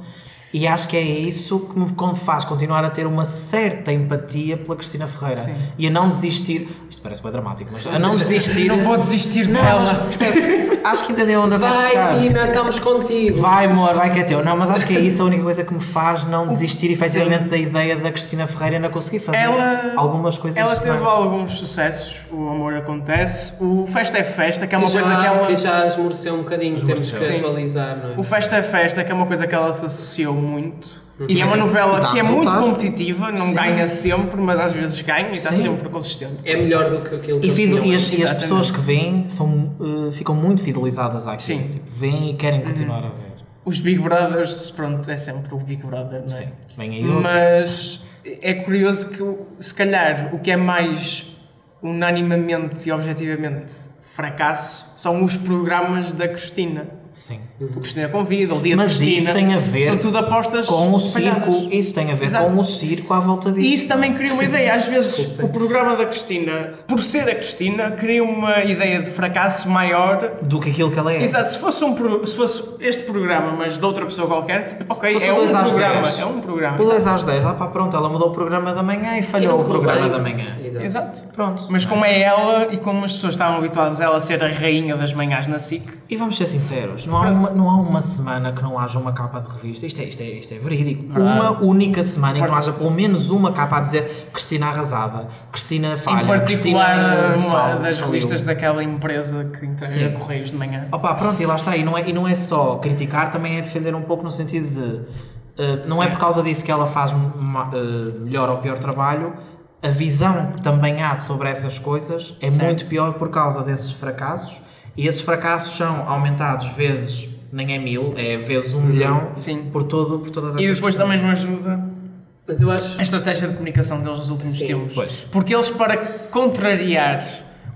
e acho que é isso que me faz continuar a ter uma certa empatia pela Cristina Ferreira, Sim. e a não desistir, isto parece bem dramático, mas a não desistir... Não vou desistir Não, dela. mas percebe, acho que entendeu onde Vai, chegar. Tina, estamos contigo! Vai, amor, vai que é teu. Não, mas acho que é isso a única coisa que me faz não desistir efetivamente Sim. da ideia da Cristina Ferreira e ainda conseguir fazer Ela- algumas coisas Ela teve nice. alguns sucessos, o amor acontece, o Festa é Festa, que é Que uma já, coisa que ela. que já esmoreceu um bocadinho, temos que Sim. atualizar, não é? O Festa é Festa, que é uma coisa que ela se associou muito. E E é uma novela que é muito competitiva, não Sim. ganha sempre, mas às vezes ganha e está Sim. sempre consistente. É melhor do que aquilo que E, eles fide- tinham e as, e as pessoas que vêm são, uh, ficam muito fidelizadas àquilo. Sim. Tipo, vêm e querem continuar a ver. Os Big Brothers, pronto, é sempre o Big Brother, não é? Sim. Vem aí outro. Mas é curioso que, se calhar, o que é mais unanimamente e objetivamente fracasso são os programas da Cristina. Sim. O Cristina Convida, o Dia Mas de Cristina. isso tem a ver São tudo apostas Com o falhadas. circo, isso tem a ver Exato. com o circo à volta disso. E isso também cria uma ideia. Às vezes Desculpa. o programa da Cristina, por ser a Cristina, cria uma ideia de fracasso maior. Do que aquilo que ela é. Exato, se fosse, um, pro- se fosse este programa, mas de outra pessoa qualquer, tipo, ok, é o um programa. É um programa. O exato. 2 às 10, ah pá, pronto, ela mudou o programa da manhã e E falhou não o programa bem. da manhã. Exato. Exato. Pronto. Mas como é ela e como as pessoas estavam habituadas a ela ser a rainha das manhãs na SIC, E vamos ser sinceros, não há, uma, não há uma semana que não haja uma capa de revista, isto é, isto é, isto é verídico, uma única semana em que não haja pelo menos uma capa a dizer Cristina arrasada, Cristina falha, em particular Cristina uma fal- das revistas daquela empresa que entrega. Correios de Manhã. Opa, pronto, e lá está, e não, é, e não é só criticar, também é defender um pouco no sentido de, eh, não é por causa disso que ela faz ma- eh, melhor ou pior trabalho, a visão que também há sobre essas coisas é Certo. muito pior por causa desses fracassos, e esses fracassos são aumentados vezes, nem é mil, é vezes um milhão, Sim. por, todo, por todas E essas depois questões. também não ajuda Mas eu acho. a estratégia de comunicação deles nos últimos Sim, tempos. pois. Porque eles, para contrariar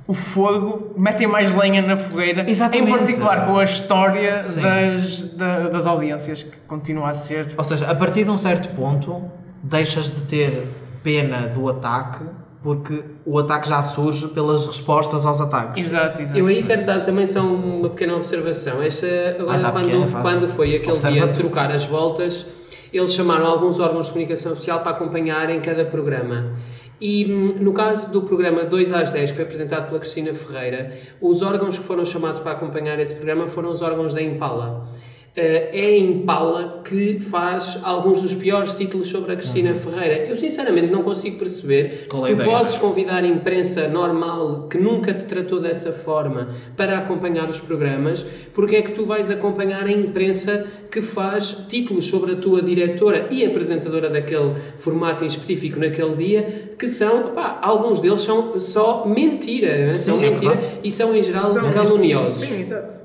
o fogo, metem mais lenha na fogueira. Exatamente. Em particular com a história Sim. das, da- das audiências, que continua a ser. Ou seja, a partir de um certo ponto, deixas de ter pena do ataque, porque o ataque já surge pelas respostas aos ataques. Exato, exato. Eu aí quero dar também só uma pequena observação. Esta, agora, Ah, dá quando, pequena, quando foi aquele Observa dia de tudo. trocar as voltas, eles chamaram alguns órgãos de comunicação social para acompanharem cada programa. E hum, no caso do programa 2 às 10, que foi apresentado pela Cristina Ferreira, os órgãos que foram chamados para acompanhar esse programa foram os órgãos da Impala. Eh, é a Impala que faz alguns dos piores títulos sobre a Cristina Ferreira. Eu sinceramente não consigo perceber Qual se é tu podes convidar a imprensa normal que nunca te tratou dessa forma para acompanhar os programas, porque é que tu vais acompanhar a imprensa que faz títulos sobre a tua diretora e apresentadora daquele formato em específico naquele dia, que são, pá, alguns deles são só mentira, são é mentira verdade. e são em geral São- caluniosos. Sim, exato.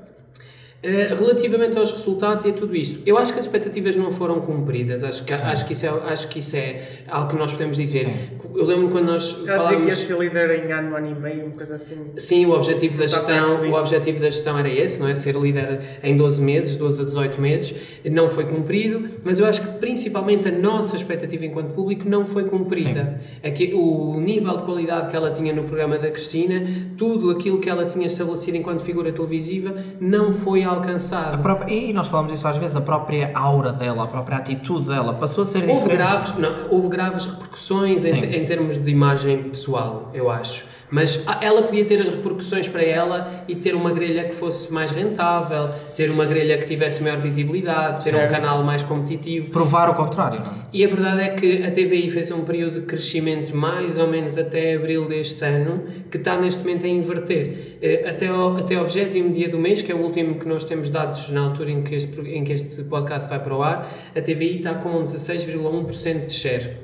Uh, relativamente aos resultados e a tudo isto, eu acho que as expectativas não foram cumpridas. Acho que, acho que, isso, é, acho que isso é algo que nós podemos dizer. Sim. Eu lembro quando nós Já dizer que ia falámos. ser líder em ano, ano e meio, uma coisa assim. Sim, o objetivo da Está gestão, o objetivo da gestão era esse, não é? Ser líder em 12 meses, 12 a 18 meses, não foi cumprido, mas eu acho que principalmente a nossa expectativa enquanto público não foi cumprida. Aqui, o nível de qualidade que ela tinha no programa da Cristina, tudo aquilo que ela tinha estabelecido enquanto figura televisiva, não foi A alcançado. própria- e nós falamos isso às vezes, a própria aura dela, a própria atitude dela passou a ser Houve diferente. graves, não, houve graves repercussões em, em termos de imagem pessoal, eu acho. Mas ah, ela podia ter as repercussões para ela e ter uma grelha que fosse mais rentável, ter uma grelha que tivesse maior visibilidade, ter Certo. um canal mais competitivo. Provar o contrário, não é? E a verdade é que a TVI fez um período de crescimento mais ou menos até abril deste ano, que está neste momento a inverter. Eh, Até ao, até ao 20 dia do mês, que é o último que nós temos dados na altura em que este, em que este podcast vai para o ar, a TVI está com 16,1% de share.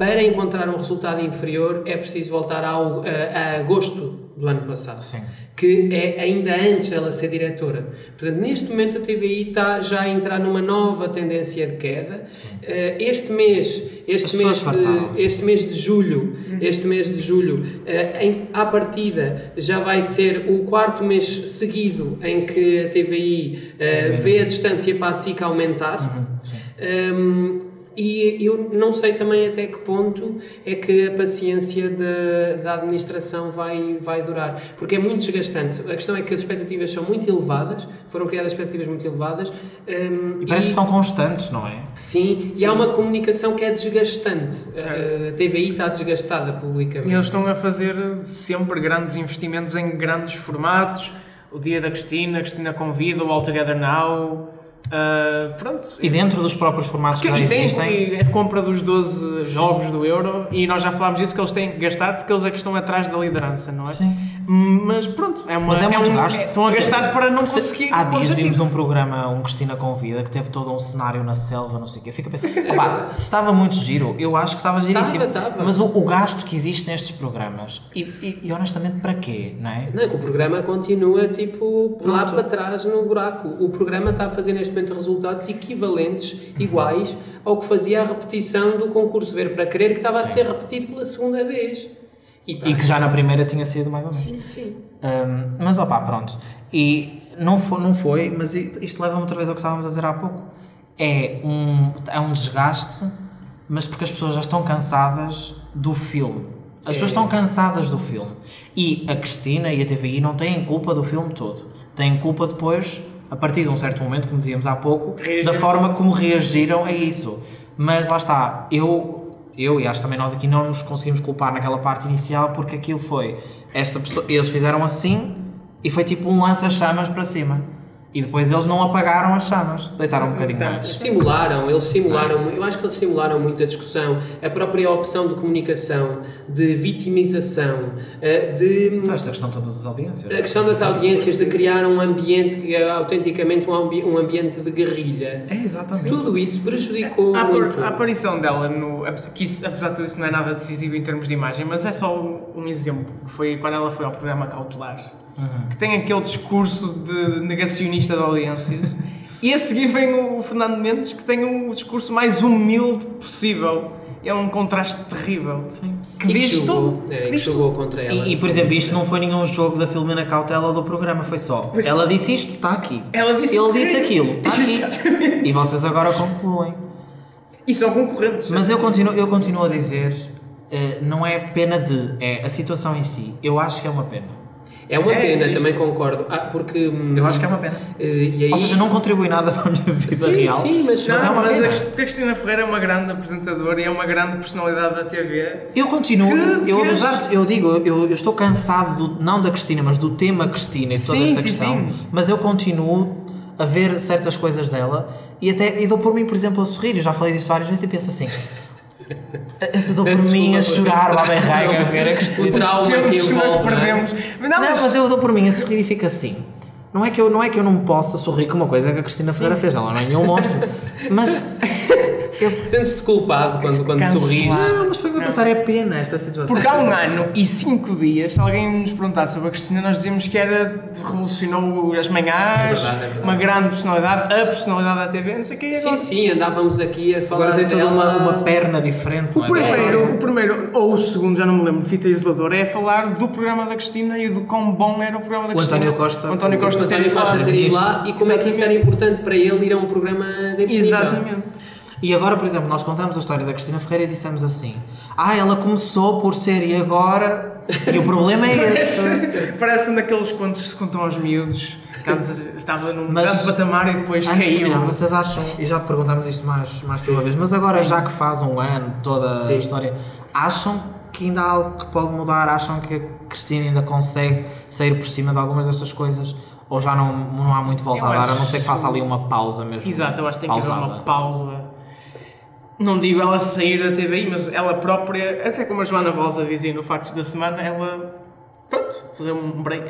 Para encontrar um resultado inferior é preciso voltar ao, a, a agosto do ano passado Sim. que é ainda antes dela ser diretora. Portanto, neste momento a TVI está já a entrar numa nova tendência de queda. Eh, este mês, este As mês, de, este mês de julho, este mês de julho, eh, em, à partida já vai ser o quarto mês seguido em que a TVI eh, vê a distância para a SIC aumentar. Um, e eu não sei também até que ponto é que a paciência da, da administração vai, vai durar, porque é muito desgastante. A questão é que as expectativas são muito elevadas, foram criadas expectativas muito elevadas. um, E parece que são constantes, não é? Sim, e há uma comunicação que é desgastante. Certo. A TVI está desgastada publicamente. E eles estão a fazer sempre grandes investimentos em grandes formatos. O Dia da Cristina, a Cristina Convida, o All Together Now. Ah, pronto. E dentro dos próprios formatos que já tem existem. a compra dos 12 jogos do Euro e nós já falámos disso que eles têm que gastar porque eles é que estão atrás da liderança, não é? Sim. Mas pronto, é uma, Mas é muito um- gasto. é- estão a gastar para não se- conseguir. Há dias vimos um programa, um Cristina Convida, que teve todo um cenário na selva, não sei o quê. Eu fico a pensar, opá, se estava muito giro, eu acho que estava giríssimo. Estava, estava. Mas o, o gasto que existe nestes programas, e, e- e honestamente, para quê, não é? Não, é que o programa continua tipo lá Pronto. para trás no buraco. O programa está a fazer neste momento resultados equivalentes, iguais, ao que fazia a repetição do concurso Ver para Querer, que estava a Sim. ser repetido pela segunda vez. E, E que já na primeira tinha sido mais ou menos. Sim. Hum, mas opá, pronto. E não foi, não foi mas isto leva-me outra vez ao que estávamos a dizer há pouco. É um, é um desgaste, mas porque as pessoas já estão cansadas do filme. As pessoas É. estão cansadas do filme. E a Cristina e a TVI não têm culpa do filme todo. Têm culpa depois, a partir de um certo momento, como dizíamos há pouco, Reagiram. da forma como reagiram a isso. Mas lá está, eu, eu e acho também nós aqui não nos conseguimos culpar naquela parte inicial porque aquilo foi, esta pessoa, eles fizeram assim e foi tipo um lança-chamas para cima. E depois eles não apagaram as chamas, deitaram um bocadinho Então, mais. Estimularam, eles estimularam, eu acho que eles estimularam muito a discussão, a própria opção de comunicação, de vitimização, eh, de Então, esta questão toda das audiências. a questão das audiências, de criar um ambiente que é autenticamente um, ambi- um ambiente de guerrilha. É exatamente. Tudo isso prejudicou A, muito. a aparição dela, no, que isso, apesar de tudo isso não é nada decisivo em termos de imagem, mas é só um, um exemplo, que foi quando ela foi ao programa Cautelar, que tem aquele discurso de negacionista de audiências, e a seguir vem o Fernando Mendes, que tem o discurso mais humilde possível. É um contraste terrível. Sim. Que E diz jogou, tudo. é, que diz tudo. contra ela. E, e, por exemplo, isto não foi nenhum jogo da Filomena Cautela do programa, foi só. Pois- Ela disse isto, está aqui. Ela disse Ele disse aquilo, está aqui. Exatamente. E vocês agora concluem. E são concorrentes. Mas eu continuo, eu continuo a dizer, eh, não é pena de, é a situação em si. Eu acho que é uma pena. É uma É, pena, isto- também concordo. Ah, porque. hum, Eu acho que é uma pena. e aí, Ou seja, não contribui nada para a minha vida Sim, real. sim, mas- Não, mas é uma mas pena. a porque a Cristina Ferreira é uma grande apresentadora e é uma grande personalidade da TV. Eu continuo, Que eu, fez- apesar de, eu digo, eu, eu estou cansado, do, não da Cristina, mas do tema Cristina e toda Sim, esta sim, questão, sim. mas eu continuo a ver certas coisas dela e até e dou por mim, por exemplo, a sorrir. Eu já falei disto várias vezes e penso assim. Eu dou por mim a chorar lá bem rega a ver a Cristina. O trauma que nós é? perdemos. Mas não, Não, mas- mas eu dou por mim a sorrir e fico assim. Não é, que eu, não é que eu não possa sorrir com uma coisa que a Cristina Ferreira fez, ela não é nenhum monstro. Mas. Eu, Sentes-te culpado quando, quando Cancelar. sorris. não, mas para eu pensar é pena esta situação. Porque há um ano e cinco dias, se alguém nos perguntasse sobre a Cristina, nós dizíamos que era revolucionou as manhãs, É verdade, é verdade. uma grande personalidade, a personalidade da TV, não sei o que. Sim, sim, andávamos aqui a falar Agora tem toda uma, uma perna diferente. O é? primeiro, o primeiro, ou o segundo, já não me lembro, fita isoladora, é falar do programa da Cristina e do quão bom era o programa da O Cristina. António Costa- O António Costa o António ter ido lá. Costa ter ido lá e como é que isso era Exatamente. importante para ele ir a um programa desse nível. E agora, por exemplo, nós contamos a história da Cristina Ferreira e dissemos assim: Ah, ela começou por ser e agora. E o problema é esse. Parece, um daqueles contos que se contam aos miúdos, estava num Mas- grande patamar e depois Antes de caiu. terminar, vocês acham, e já perguntámos isto mais, mais que uma vez, mas agora já que faz um ano toda Sim. a história, acham que ainda há algo que pode mudar? Acham que a Cristina ainda consegue sair por cima de algumas destas coisas? Ou já não, não há muito volta Eu a dar, a não ser que faça ali uma pausa mesmo? Exato, eu acho que tem que haver uma Pausada. pausa. Não digo ela sair da TVI, mas ela própria, até como a Joana Rosa dizia no Factos da Semana, ela, pronto, fazer um break.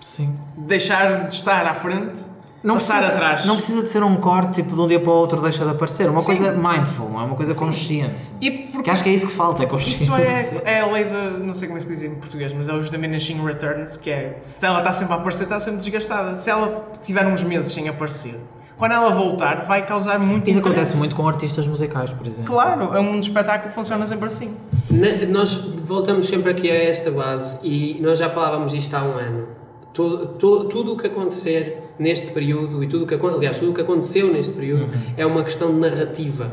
Sim. Deixar de estar à frente, passar precisa, atrás. Não precisa de ser um corte, tipo, de um dia para o outro deixa de aparecer. Uma Sim. coisa mindful, não é? Uma coisa consciente. E Que porque acho que é isso que falta, é consciência. isso é, é a lei de, não sei como é que se diz em português, mas é os diminishing returns, que é, se ela está sempre a aparecer, está sempre desgastada. Se ela tiver uns meses sem aparecer, quando ela voltar, vai causar muito Isso interesse. acontece muito com artistas musicais, por exemplo. Claro, é um mundo de espetáculo funciona sempre assim. Na- nós voltamos sempre aqui a esta base e nós já falávamos disto há um ano. Todo, tudo o que acontecer neste período e tudo o que, aliás, tudo o que aconteceu neste período é uma questão de narrativa.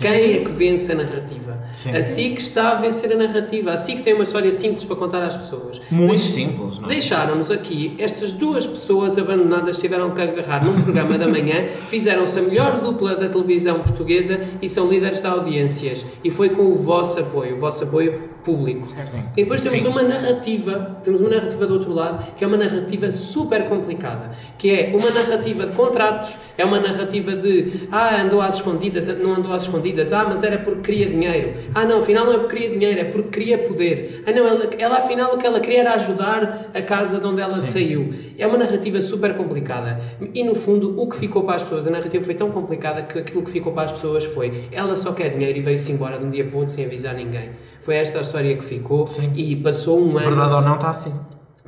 Quem é que vence a narrativa? Sim. A SIC está a vencer a narrativa. A SIC tem uma história simples para contar às pessoas. Muito Deix- simples, não é? Deixaram-nos aqui, estas duas pessoas abandonadas tiveram que agarrar num programa da manhã, fizeram-se a melhor dupla da televisão portuguesa e são líderes de audiências. E foi com o vosso apoio, o vosso apoio público. Sim. E depois temos Enfim. uma narrativa, temos uma narrativa do outro lado, que é uma narrativa super complicada, que é uma narrativa de contratos, é uma narrativa de ah, andou às escondidas, não andou às escondidas, ah, mas era porque queria dinheiro, ah, não, afinal não é porque queria dinheiro, é porque queria poder, ah, não, ela, ela afinal o que ela queria era ajudar a casa de onde ela saiu. É uma narrativa super complicada. E no fundo, o que ficou para as pessoas, a narrativa foi tão complicada que aquilo que ficou para as pessoas foi ela só quer dinheiro e veio-se embora de um dia para o outro sem avisar ninguém. Foi esta a história que ficou Sim. e passou um ano. Verdade ou não, está assim.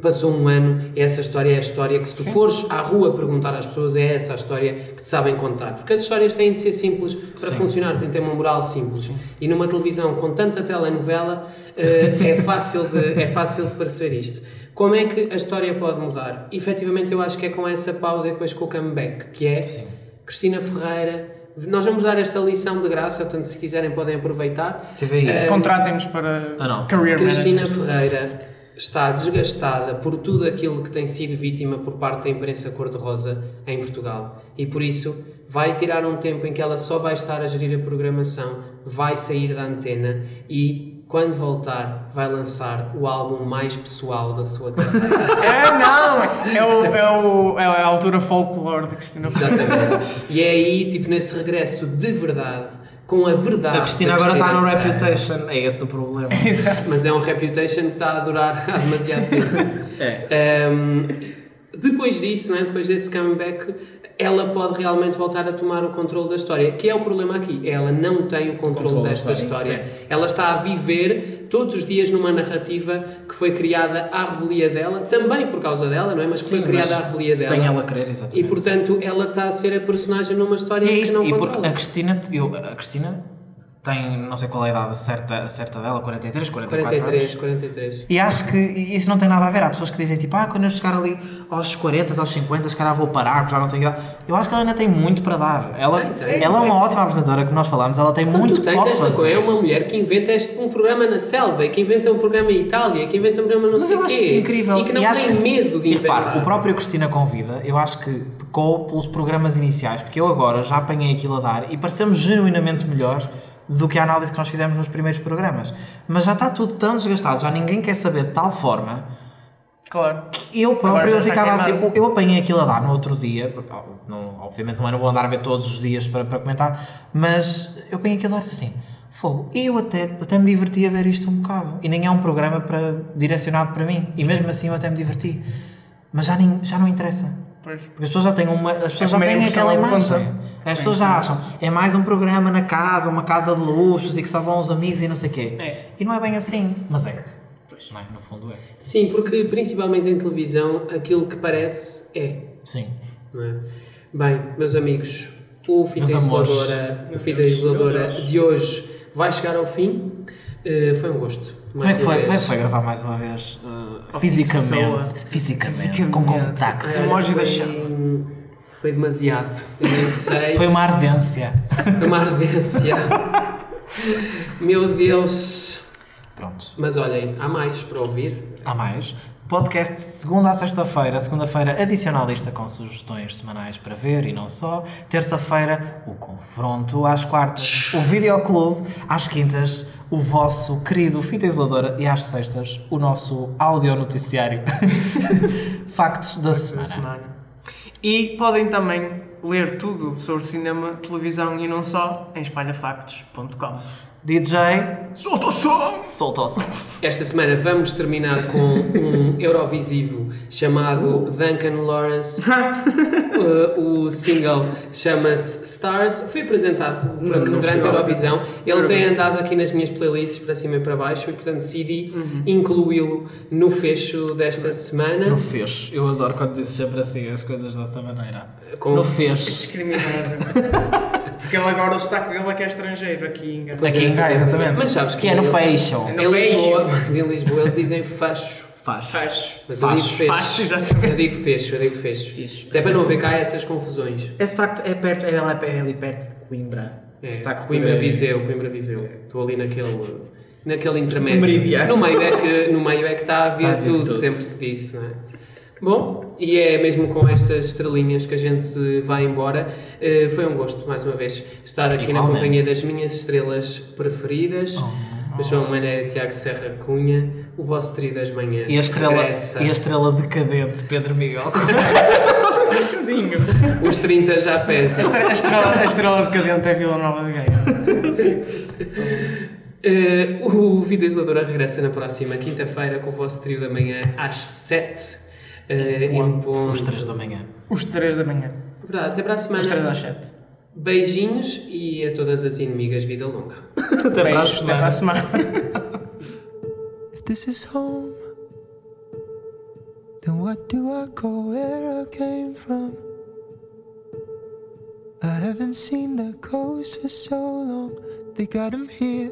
Passou um ano essa história é a história que, se tu fores à rua perguntar às pessoas, é essa a história que te sabem contar. Porque as histórias têm de ser simples para Sim. funcionar, têm de ter uma moral simples. E numa televisão com tanta telenovela, eh, é, fácil de, é fácil de perceber isto. Como é que a história pode mudar? Efetivamente, eu acho que é com essa pausa e depois com o comeback, que é Sim. Cristina Ferreira. Nós vamos dar esta lição de graça, portanto, se quiserem, podem aproveitar. TVI. Eh, Contratem-nos para Ah, não. career Cristina managers. Ferreira está desgastada por tudo aquilo que tem sido vítima por parte da imprensa cor-de-rosa em Portugal e por isso vai tirar um tempo em que ela só vai estar a gerir a programação, vai sair da antena e quando voltar vai lançar o álbum mais pessoal da sua carreira. É, não! É, o, é, o, é a altura folclore de Cristina. Exatamente. E é aí, tipo, nesse regresso de verdade, com a verdade. A Cristina agora está no. Reputation, é esse o problema. Mas é um reputation que está a durar há demasiado tempo. É. Um, depois disso, não é? depois desse comeback, ela pode realmente voltar a tomar o controle da história, que é o problema aqui. Ela não tem o controle, desta história, história. Ela está a viver todos os dias numa narrativa que foi criada à revelia dela, também por causa dela, não é? Mas que foi Sim, criada à revelia dela. Sem ela querer, exatamente. E portanto, ela está a ser a personagem numa história E é que não e porque controla. a Cristina, eu, a Cristina tem, não sei qual é a idade certa, certa dela, 43, 44 43, anos. 43. E acho que isso não tem nada a ver. Há pessoas que dizem tipo, ah, quando eu chegar ali aos 40, aos 50, se calhar vou parar, porque já não tenho idade. Eu acho que ela ainda tem muito para dar. Ela, Tem, tem, ela é tem. uma ótima apresentadora que nós falamos, ela tem Quando muito para esta fazer. coisa, é uma mulher que inventa este, um programa na selva, e que inventa um programa em Itália, que inventa um programa não Mas sei eu o acho quê. isso incrível. E que não acho tem medo de e inventar. repara, o próprio Cristina Convida, eu acho que pecou pelos programas iniciais, porque eu agora já apanhei aquilo a dar e parecemos genuinamente melhor do que a análise que nós fizemos nos primeiros programas. Mas já está tudo tão desgastado, já ninguém quer saber de tal forma Claro. Eu próprio eu ficava assim, queimado. eu apanhei aquilo a dar no outro dia, porque, não, obviamente não, é, não vou andar a ver todos os dias para, para comentar, mas eu apanhei aquilo a dar assim, fogo, eu até, até me diverti a ver isto um bocado, e nem é um programa para, direcionado para mim, e mesmo assim eu até me diverti, mas já, nem, já não interessa. Pois. Porque as pessoas já têm, uma, as pessoas já é a têm aquela imagem. conta. As pessoas já acham, é mais um programa na casa, uma casa de luxos e que só vão os amigos e não sei o quê. É. E não é bem assim, mas é. Não é? No fundo é. Sim, porque principalmente em televisão aquilo que parece é. Sim. não é? Bem, meus amigos, o Fita. Isoladora, o Fita Isoladora de hoje vai chegar ao fim. Eh, foi um gosto. Como é, que foi, como é que foi gravar mais uma vez? uh, fisicamente, pessoa. fisicamente, com Fisicamente. contacto. Ah, Emoji da foi- chama. Foi demasiado. Eu nem sei. Foi uma ardência. Foi uma ardência. Meu Deus. Pronto. Mas olhem, há mais para ouvir. Há mais. Podcast de segunda a sexta-feira. Segunda-feira, adicionalista com sugestões semanais para ver e não só. Terça-feira, o confronto. Às quartas, o videoclube. Às quintas, o vosso querido Fita Isoladora. E às sextas, o nosso audio noticiário. Factos da da semana. semana. E podem também ler tudo sobre cinema, televisão e não só em espalhafactos.com. DJ, Solta o som! solta o som. Esta semana vamos terminar com um Eurovisivo chamado Duncan Lawrence. Uh, o single chama-se Stars. Foi apresentado por- durante a. Eurovisão. Ele tem andado aqui nas minhas playlists para cima e para baixo e, portanto, decidi incluí-lo no fecho desta semana. No fez. Eu adoro quando dizes sempre assim as coisas dessa maneira. Com- No fez. Discriminar. Porque ele agora o sotaque dele é que é estrangeiro aqui em Gana. Aqui em Gaia, exatamente. Mas sabes que é no. É no Em Lisboa, fecho. mas em Lisboa eles dizem facho. Faz. Facho. Mas eu digo Facho. fecho. Facho, exatamente. Eu digo fecho, eu digo fecho. Até para não haver cá essas confusões. Esse sotaque é, perto, é, é ali perto de Coimbra. É, Sotaque de Coimbra é- Viseu, Coimbra Viseu. Estou ali naquele, naquele intermédio. Meridiano. No meio é que, no meio é que está a vir Está a vir tudo, tudo. sempre se disse, não é? Bom, e é mesmo com estas estrelinhas que a gente vai embora. Eh, foi um gosto, mais uma vez, estar aqui na Igualmente. companhia das minhas estrelas preferidas. Oh. João Malheiro e Tiago Serra Cunha, o vosso trio das manhãs. E a estrela, regressa. e a estrela decadente, Pedro Miguel. Os 30 já pesam. a estrela, a estrela decadente é Vila Nova de Gaia. Eh, o Vida Isoladora regressa na próxima quinta-feira com o vosso trio da manhã às 7. Uh, em ponto. Às 3 da manhã. Os 3 da manhã. Verdade, até para a Os 3 semana. às 7. Beijinhos e a todas as inimigas vida longa. Até para a Beijos, até para a semana. If this is home, then what do I call where I came from? I haven't seen the coast for so long. They got them here,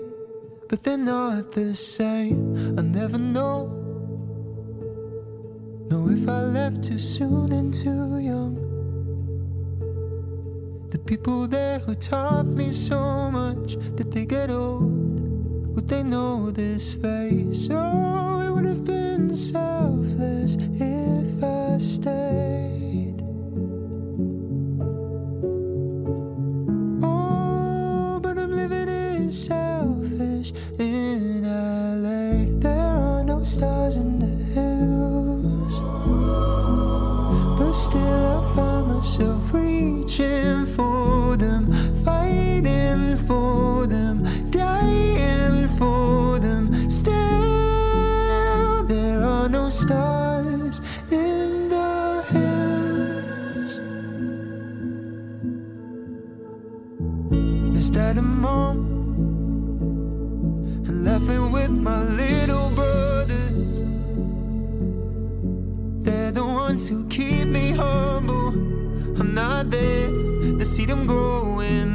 but they're not the same. I never know. Know if I left too soon and too young. The people there who taught me so much, did they get old? Would they know this face? Oh, it would have been selfless if I stayed. Oh, but I'm living in selfish in LA. There are no stars in the I find myself reaching for them, fighting for them, dying for them. Still, there are no stars in the hills. Is that a mom? And laughing with my little who keep me humble. I'm not there to see them growing